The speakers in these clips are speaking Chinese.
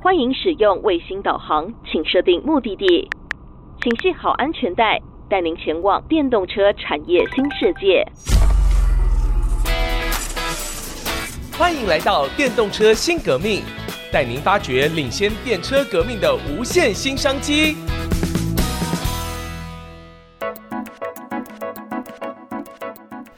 欢迎使用卫星导航，请设定目的地，请系好安全带，带您前往电动车产业新世界。欢迎来到电动车新革命，带您发掘领先电车革命的无限新商机。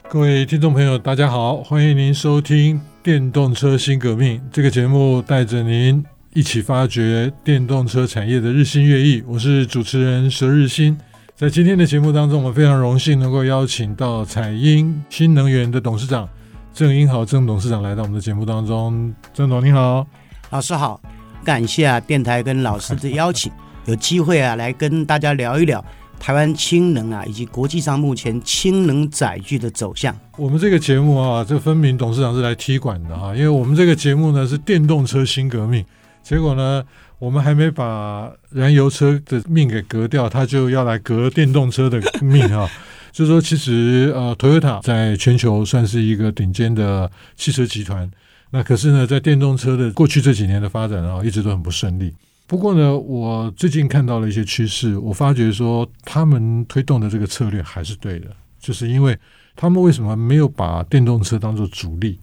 各位听众朋友，大家好，欢迎您收听《电动车新革命》这个节目，带着您一起发掘电动车产业的日新月异。我是主持人佘日新。在今天的节目当中，我们非常荣幸能够邀请到彩英新能源的董事长郑英豪郑董事长来到我们的节目当中。郑总你好，老师好，感谢啊电台跟老师的邀请，有机会啊来跟大家聊一聊。台湾氢能啊，以及国际上目前氢能载具的走向。我们这个节目啊，这分明董事长是来踢馆的啊，因为我们这个节目呢是电动车新革命，结果呢，我们还没把燃油车的命给革掉，他就要来革电动车的命啊。就是说，其实呃，Toyota 在全球算是一个顶尖的汽车集团，那可是呢，在电动车的过去这几年的发展啊，一直都很不顺利。不过呢，我最近看到了一些趋势，我发觉说他们推动的这个策略还是对的，就是因为他们为什么没有把电动车当做主力？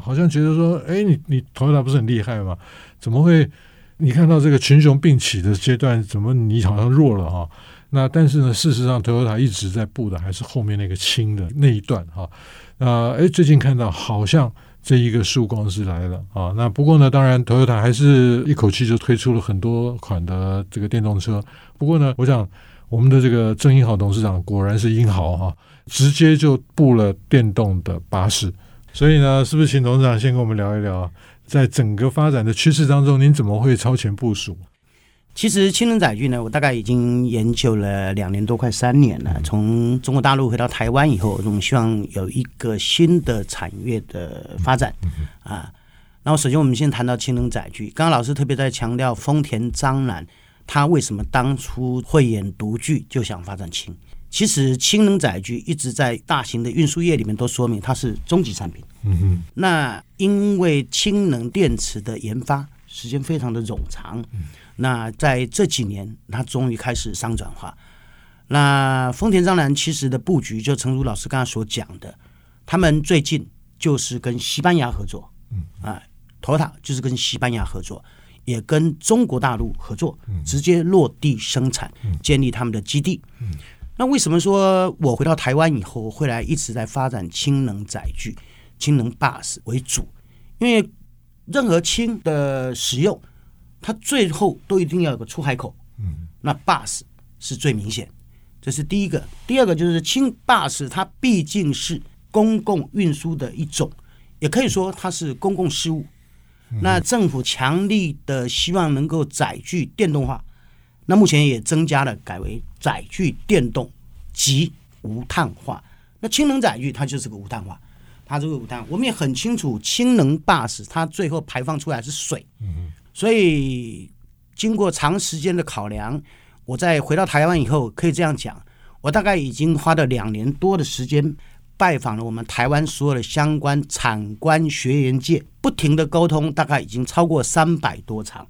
好像觉得说，哎，你你 Toyota 不是很厉害吗？怎么会？你看到这个群雄并起的阶段，怎么你好像弱了哈？那但是呢，事实上 Toyota 一直在布的还是后面那个轻的那一段哈。那哎，最近看到好像。这一个曙光是来了啊！那不过呢，当然，Toyota 还是一口气就推出了很多款的这个电动车。不过呢，我想我们的这个郑英豪董事长果然是英豪哈，直接就布了电动的巴士。所以呢，是不是请董事长先跟我们聊一聊，在整个发展的趋势当中，您怎么会超前部署？其实氢能载具呢，我大概已经研究了两年多，快三年了。从中国大陆回到台湾以后，我们希望有一个新的产业的发展啊。然后，首先我们先谈到氢能载具。刚刚老师特别在强调丰田章男，他为什么当初慧眼独具就想发展氢？其实氢能载具一直在大型的运输业里面都说明它是终极产品。嗯哼。那因为氢能电池的研发时间非常的冗长。那在这几年，它终于开始商转化。那丰田章男其实的布局，就诚如老师刚才所讲的，他们最近就是跟西班牙合作，啊，Toyota 就是跟西班牙合作，也跟中国大陆合作，直接落地生产，建立他们的基地。那为什么说我回到台湾以后，会来一直在发展氢能载具、氢能 bus 为主？因为任何氢的使用。它最后都一定要有个出海口，嗯，那 bus 是最明显，这是第一个。第二个就是氢 bus，它毕竟是公共运输的一种，也可以说它是公共事务。那政府强力的希望能够载具电动化，那目前也增加了改为载具电动及无碳化。那氢能载具它就是个无碳化，它这个无碳，我们也很清楚，氢能 bus 它最后排放出来是水，嗯。所以，经过长时间的考量，我在回到台湾以后，可以这样讲，我大概已经花了两年多的时间，拜访了我们台湾所有的相关产官学研界，不停的沟通，大概已经超过三百多场。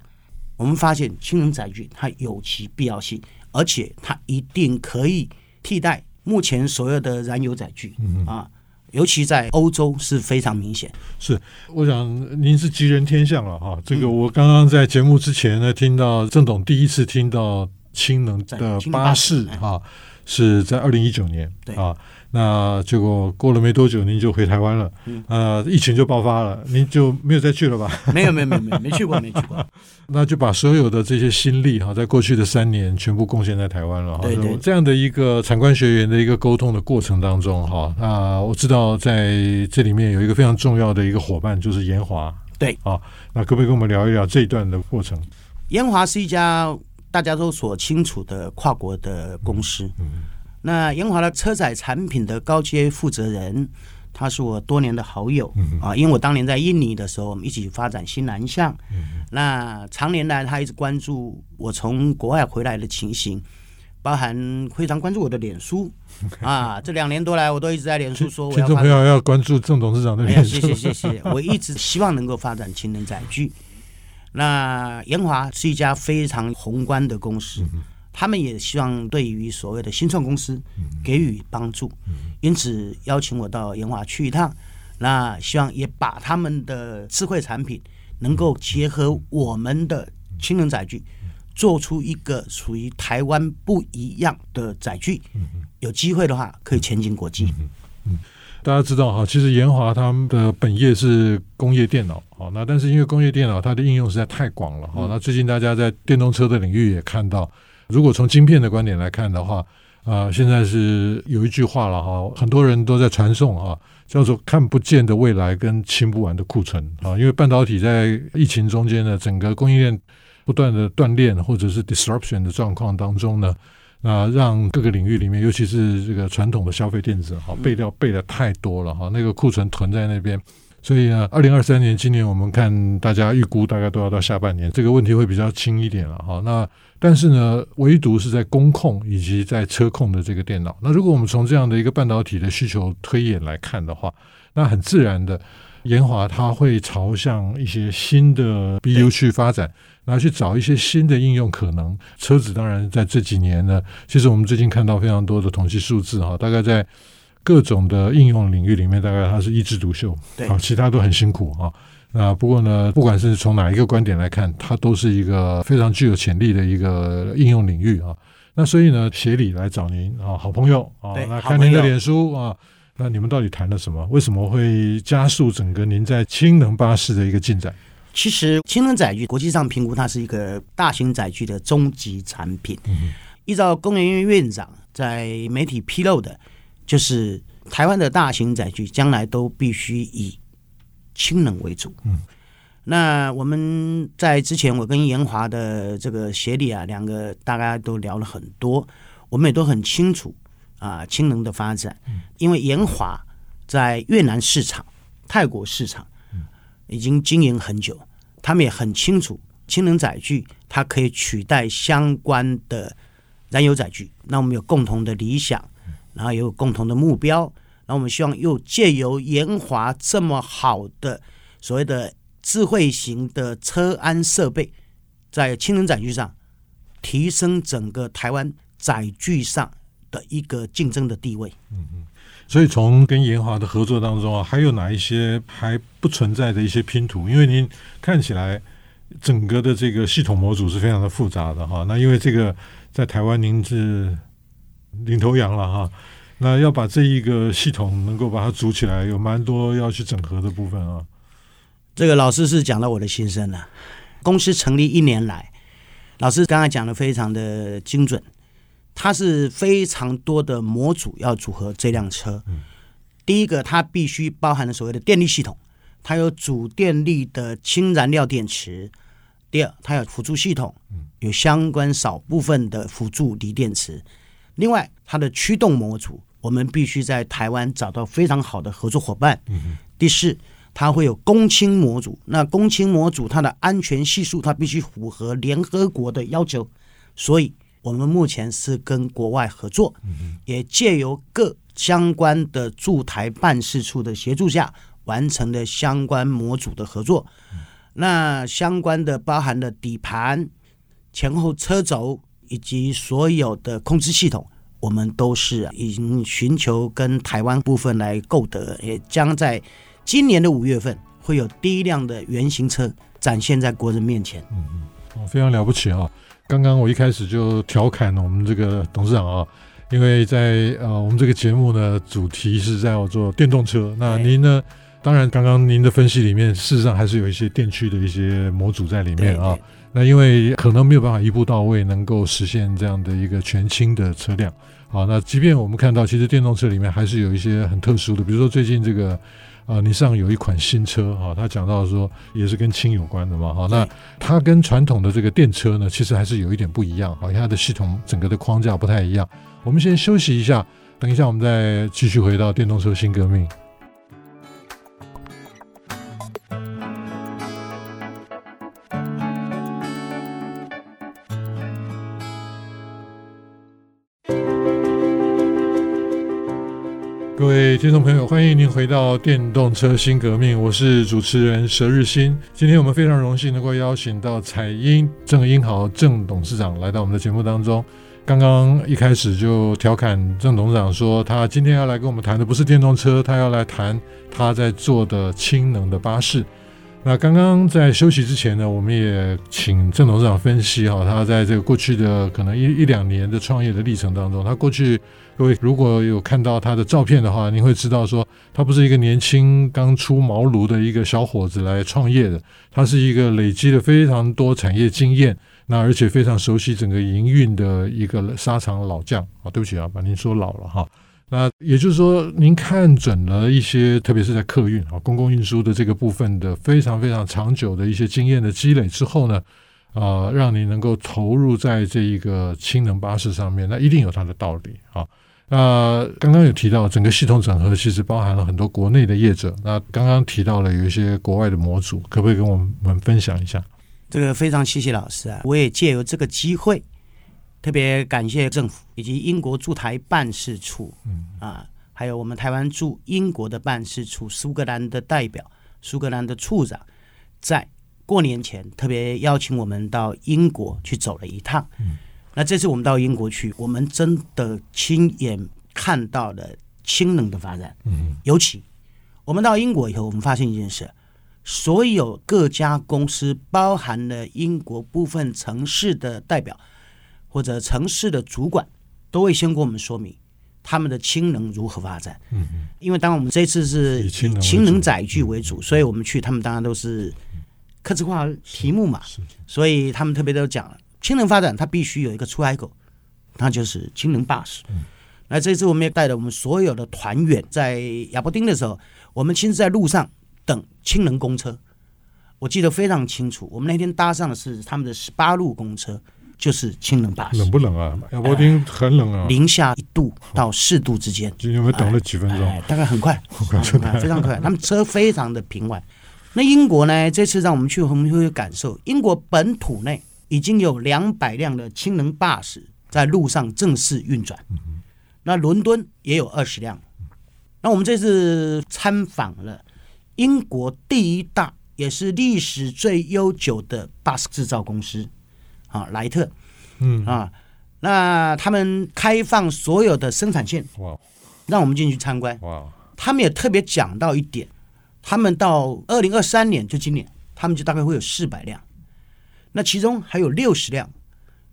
我们发现氢能载具它有其必要性，而且它一定可以替代目前所有的燃油载具啊。尤其在欧洲是非常明显。是，我想您是吉人天相了哈。这个我刚刚在节目之前呢，听到郑董第一次听到氢能的巴士哈，是在二零一九年啊。那结果过了没多久，您就回台湾了，嗯，呃，疫情就爆发了，您就没有再去了吧？没有，没有，没有，没去过，没去过。那就把所有的这些心力哈，在过去的三年全部贡献在台湾了哈。对对。这样的一个参观学员的一个沟通的过程当中哈，那我知道在这里面有一个非常重要的一个伙伴，就是延华。对。啊，那可不可以跟我们聊一聊这一段的过程？延华是一家大家都所清楚的跨国的公司。嗯。嗯那英华的车载产品的高阶负责人，他是我多年的好友啊，因为我当年在印尼的时候，我们一起发展新南向。那常年来，他一直关注我从国外回来的情形，包含非常关注我的脸书啊。这两年多来，我都一直在脸书说，我要听众朋友要关注郑董事长的脸书。谢谢谢谢，我一直希望能够发展氢能载具。那研华是一家非常宏观的公司，嗯、他们也希望对于所谓的新创公司给予帮助，因此邀请我到研华去一趟。那希望也把他们的智慧产品能够结合我们的氢能载具，做出一个属于台湾不一样的载具。有机会的话，可以前进国际。大家知道哈，其实研华他们的本业是工业电脑，好，那但是因为工业电脑它的应用实在太广了，好，那最近大家在电动车的领域也看到，如果从晶片的观点来看的话，啊，现在是有一句话了哈，很多人都在传颂哈，叫做看不见的未来跟清不完的库存啊，因为半导体在疫情中间呢，整个供应链不断的断裂或者是 disruption 的状况当中呢。那让各个领域里面，尤其是这个传统的消费电子，哈，备料备的太多了，哈，那个库存囤在那边，所以呢，二零二三年今年我们看大家预估大概都要到下半年，这个问题会比较轻一点了，哈。那但是呢，唯独是在工控以及在车控的这个电脑，那如果我们从这样的一个半导体的需求推演来看的话，那很自然的。研华它会朝向一些新的 BU 去发展，然后去找一些新的应用可能。车子当然在这几年呢，其实我们最近看到非常多的统计数字哈，大概在各种的应用领域里面，大概它是一枝独秀，好，其他都很辛苦啊。那不过呢，不管是从哪一个观点来看，它都是一个非常具有潜力的一个应用领域啊。那所以呢，协理来找您啊，好朋友啊，那看您的脸书啊。那你们到底谈了什么？为什么会加速整个您在氢能巴士的一个进展？其实氢能载具国际上评估它是一个大型载具的终极产品。嗯、依照工研院院长在媒体披露的，就是台湾的大型载具将来都必须以氢能为主。嗯，那我们在之前我跟延华的这个协理啊，两个大家都聊了很多，我们也都很清楚。啊，氢能的发展，因为延华在越南市场、泰国市场已经经营很久，他们也很清楚氢能载具它可以取代相关的燃油载具。那我们有共同的理想，然后也有共同的目标，那我们希望又借由研华这么好的所谓的智慧型的车安设备，在氢能载具上提升整个台湾载具上。的一个竞争的地位，嗯嗯，所以从跟研华的合作当中啊，还有哪一些还不存在的一些拼图？因为您看起来整个的这个系统模组是非常的复杂的哈。那因为这个在台湾您是领头羊了哈，那要把这一个系统能够把它组起来，有蛮多要去整合的部分啊。这个老师是讲到我的心声了。公司成立一年来，老师刚才讲的非常的精准。它是非常多的模组要组合这辆车。第一个，它必须包含了所谓的电力系统，它有主电力的氢燃料电池。第二，它有辅助系统，有相关少部分的辅助锂电池。另外，它的驱动模组，我们必须在台湾找到非常好的合作伙伴。第四，它会有公氢模组，那公氢模组它的安全系数，它必须符合联合国的要求，所以。我们目前是跟国外合作，也借由各相关的驻台办事处的协助下，完成了相关模组的合作。那相关的包含了底盘、前后车轴以及所有的控制系统，我们都是已经寻求跟台湾部分来购得，也将在今年的五月份会有第一辆的原型车展现在国人面前。嗯嗯，非常了不起啊！刚刚我一开始就调侃了我们这个董事长啊，因为在呃我们这个节目呢，主题是在做电动车。那您呢，当然刚刚您的分析里面，事实上还是有一些电驱的一些模组在里面啊。那因为可能没有办法一步到位，能够实现这样的一个全氢的车辆。好，那即便我们看到，其实电动车里面还是有一些很特殊的，比如说最近这个。啊，你上有一款新车哈，他讲到说也是跟氢有关的嘛哈，那它跟传统的这个电车呢，其实还是有一点不一样，好像它的系统整个的框架不太一样。我们先休息一下，等一下我们再继续回到电动车新革命。位听众朋友，欢迎您回到电动车新革命，我是主持人佘日新。今天我们非常荣幸能够邀请到彩英郑英豪郑董事长来到我们的节目当中。刚刚一开始就调侃郑董事长说，他今天要来跟我们谈的不是电动车，他要来谈他在做的氢能的巴士。那刚刚在休息之前呢，我们也请郑董事长分析哈，他在这个过去的可能一一两年的创业的历程当中，他过去各位如果有看到他的照片的话，你会知道说，他不是一个年轻刚出茅庐的一个小伙子来创业的，他是一个累积了非常多产业经验，那而且非常熟悉整个营运的一个沙场老将啊，对不起啊，把您说老了哈。那也就是说，您看准了一些，特别是在客运啊、公共运输的这个部分的非常非常长久的一些经验的积累之后呢，啊、让你能够投入在这一个氢能巴士上面，那一定有它的道理啊。那刚刚有提到整个系统整合，其实包含了很多国内的业者。那刚刚提到了有一些国外的模组，可不可以跟我们分享一下？这个非常谢谢老师啊，我也借由这个机会。特别感谢政府以及英国驻台办事处，嗯啊，还有我们台湾驻英国的办事处、苏格兰的代表、苏格兰的处长，在过年前特别邀请我们到英国去走了一趟。嗯，那这次我们到英国去，我们真的亲眼看到了氢能的发展。嗯，尤其我们到英国以后，我们发现一件事：所有各家公司，包含了英国部分城市的代表。或者城市的主管都会先跟我们说明他们的氢能如何发展。嗯嗯。因为当然我们这次是以氢能载具为主，所以我们去他们当然都是客制化题目嘛。所以他们特别都讲了，氢能发展它必须有一个出海口，那就是氢能巴士。那这次我们也带着我们所有的团员在亚伯丁的时候，我们亲自在路上等氢能公车。我记得非常清楚，我们那天搭上的是他们的十八路公车。就是氢能巴士，冷不冷啊？亚伯丁很冷啊，呃、零下一度到四度之间。今天我们等了几分钟、呃呃，大概很快，很快，非常快。他们车非常的平稳。那英国呢？这次让我们去，我们会感受英国本土内已经有两百辆的氢能巴士在路上正式运转。那伦敦也有二十辆。那我们这次参访了英国第一大也是历史最悠久的巴士制造公司。啊，莱特，嗯啊，那他们开放所有的生产线，哇，让我们进去参观，哇，他们也特别讲到一点，他们到二零二三年，就今年，他们就大概会有四百辆，那其中还有六十辆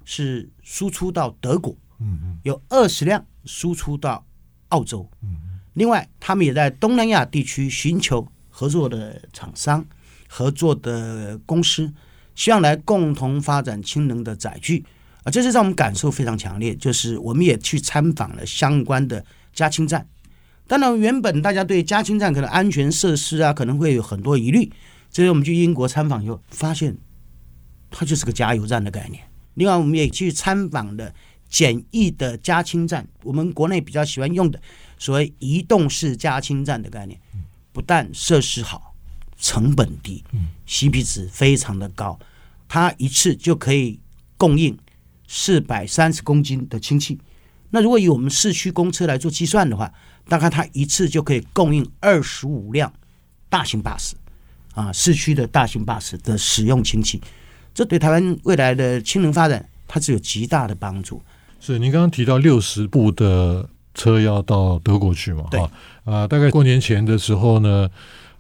是输出到德国，嗯嗯，有二十辆输出到澳洲，嗯，另外他们也在东南亚地区寻求合作的厂商、合作的公司。希望来共同发展氢能的载具啊，这是让我们感受非常强烈。就是我们也去参访了相关的加氢站。当然，原本大家对加氢站可能安全设施啊，可能会有很多疑虑。这次我们去英国参访以后，发现它就是个加油站的概念。另外，我们也去参访了简易的加氢站，我们国内比较喜欢用的所谓移动式加氢站的概念，不但设施好。成本低嗯，CP 值非常的高，它一次就可以供应四百三十公斤的氢气。那如果以我们市区公车来做计算的话，大概它一次就可以供应二十五辆大型巴士啊，市区的大型巴士的使用氢气，这对台湾未来的氢能发展，它是有极大的帮助。是，您刚刚提到六十部的车要到德国去嘛？对啊，大概过年前的时候呢。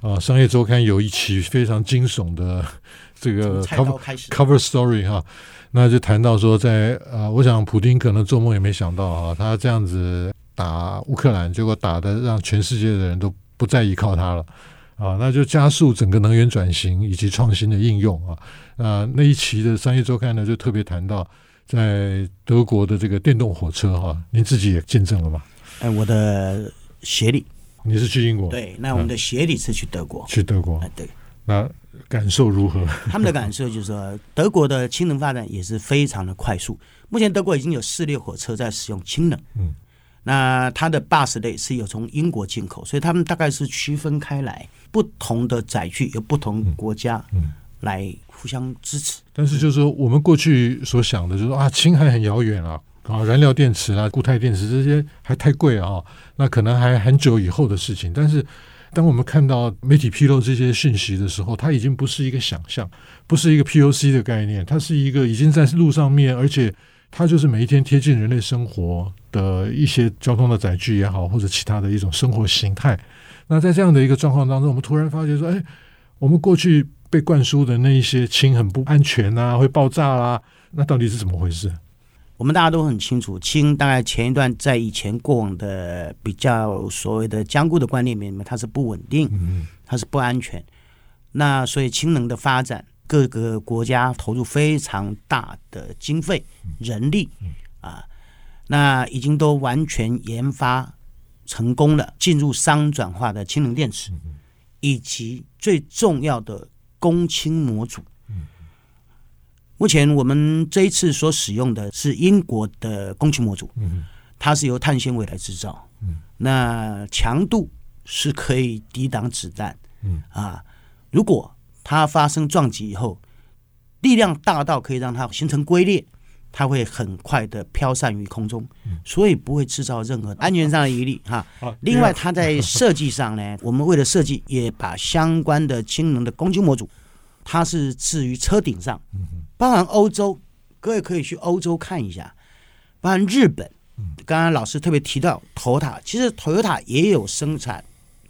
啊，商业周刊有一期非常惊悚的这个 cover cover story 哈，那就谈到说在，在啊，我想普丁可能做梦也没想到啊，他这样子打乌克兰，结果打的让全世界的人都不再依靠他了啊，那就加速整个能源转型以及创新的应用啊。啊，那一期的商业周刊呢，就特别谈到在德国的这个电动火车哈，您自己也见证了吗？哎，我的协理。你是去英国？对，那我们的协理是去德国。去德国，对。那感受如何？他们的感受就是说，德国的氢能发展也是非常的快速。目前德国已经有四列火车在使用氢能。嗯。那它的巴士类是有从英国进口，所以他们大概是区分开来，不同的载具有不同国家嗯来互相支持。但是就是说，我们过去所想的就是说啊，氢还很遥远啊，啊，燃料电池啊、固态电池这些还太贵啊，那可能还很久以后的事情。但是，当我们看到媒体披露这些讯息的时候，它已经不是一个想象，不是一个 POC 的概念，它是一个已经在路上面，而且它就是每一天贴近人类生活的一些交通的载具也好，或者其他的一种生活形态。那在这样的一个状况当中，我们突然发觉说，哎，我们过去被灌输的那一些氢很不安全啊，会爆炸啦、啊，那到底是怎么回事？我们大家都很清楚，氢大概前一段在以前过往的比较所谓的僵固的观念里面，它是不稳定，它是不安全。那所以氢能的发展，各个国家投入非常大的经费、人力啊，那已经都完全研发成功了，进入商转化的氢能电池，以及最重要的供氢模组。目前我们这一次所使用的是英国的供氢模组，它是由碳纤维来制造，那强度是可以抵挡子弹，啊，如果它发生撞击以后，力量大到可以让它形成龟裂，它会很快的飘散于空中，所以不会制造任何安全上的疑虑哈。另外，它在设计上呢，我们为了设计，也把相关的氢能的攻击模组。它是置于车顶上，包含欧洲，各位可以去欧洲看一下，包含日本。刚刚老师特别提到 Toyota，其实 Toyota 也有生产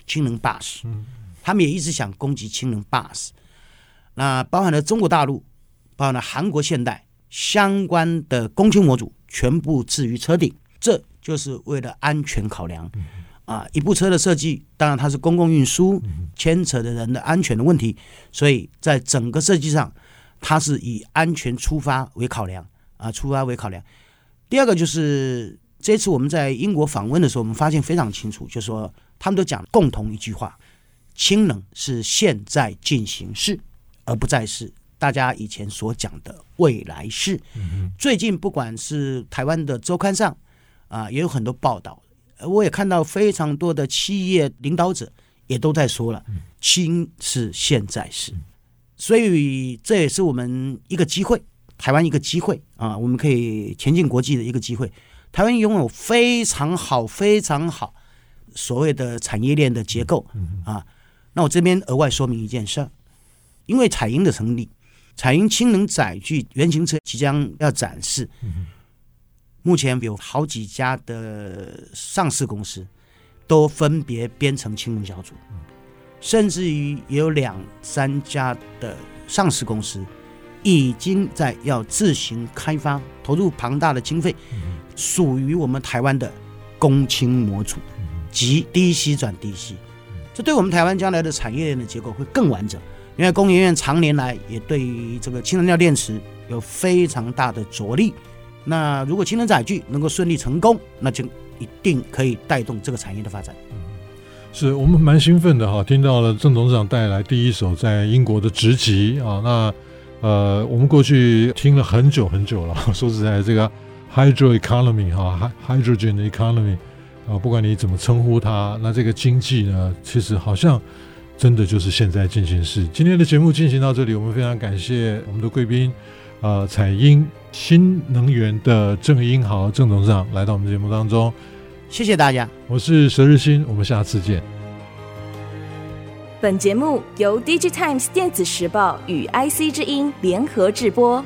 氢能 bus，他们也一直想攻击氢能 bus。那包含了中国大陆，包含了韩国现代相关的供氢模组，全部置于车顶，这就是为了安全考量。啊，一部车的设计，当然它是公共运输，牵扯的人的安全的问题，所以在整个设计上，它是以安全出发为考量啊，出发为考量。第二个就是这次我们在英国访问的时候，我们发现非常清楚，就是说他们都讲共同一句话：氢能是现在进行式，而不再是大家以前所讲的未来式。最近不管是台湾的周刊上啊，也有很多报道。我也看到非常多的企业领导者也都在说了，氢是现在式，所以这也是我们一个机会，台湾一个机会啊，我们可以前进国际的一个机会。台湾拥有非常好、非常好所谓的产业链的结构啊。那我这边额外说明一件事儿，因为彩英的成立，彩英氢能载具原型车即将要展示。目前有好几家的上市公司都分别编成氢能小组，甚至于也有两三家的上市公司已经在要自行开发，投入庞大的经费，属于我们台湾的公氢模组及低息转低息这对我们台湾将来的产业链的结构会更完整。因为工研院常年来也对于这个氢燃料电池有非常大的着力。那如果氢能载具能够顺利成功，那就一定可以带动这个产业的发展。嗯，是我们蛮兴奋的哈，听到了郑董事长带来第一手在英国的直击啊。那呃，我们过去听了很久很久了，说实在，这个 hydro economy 哈，hydrogen economy 啊，不管你怎么称呼它，那这个经济呢，其实好像真的就是现在进行式。今天的节目进行到这里，我们非常感谢我们的贵宾。呃，彩英新能源的郑英豪郑董事长来到我们节目当中，谢谢大家，我是佘日新，我们下次见。本节目由 DigiTimes 电子时报与 IC 之音联合制播。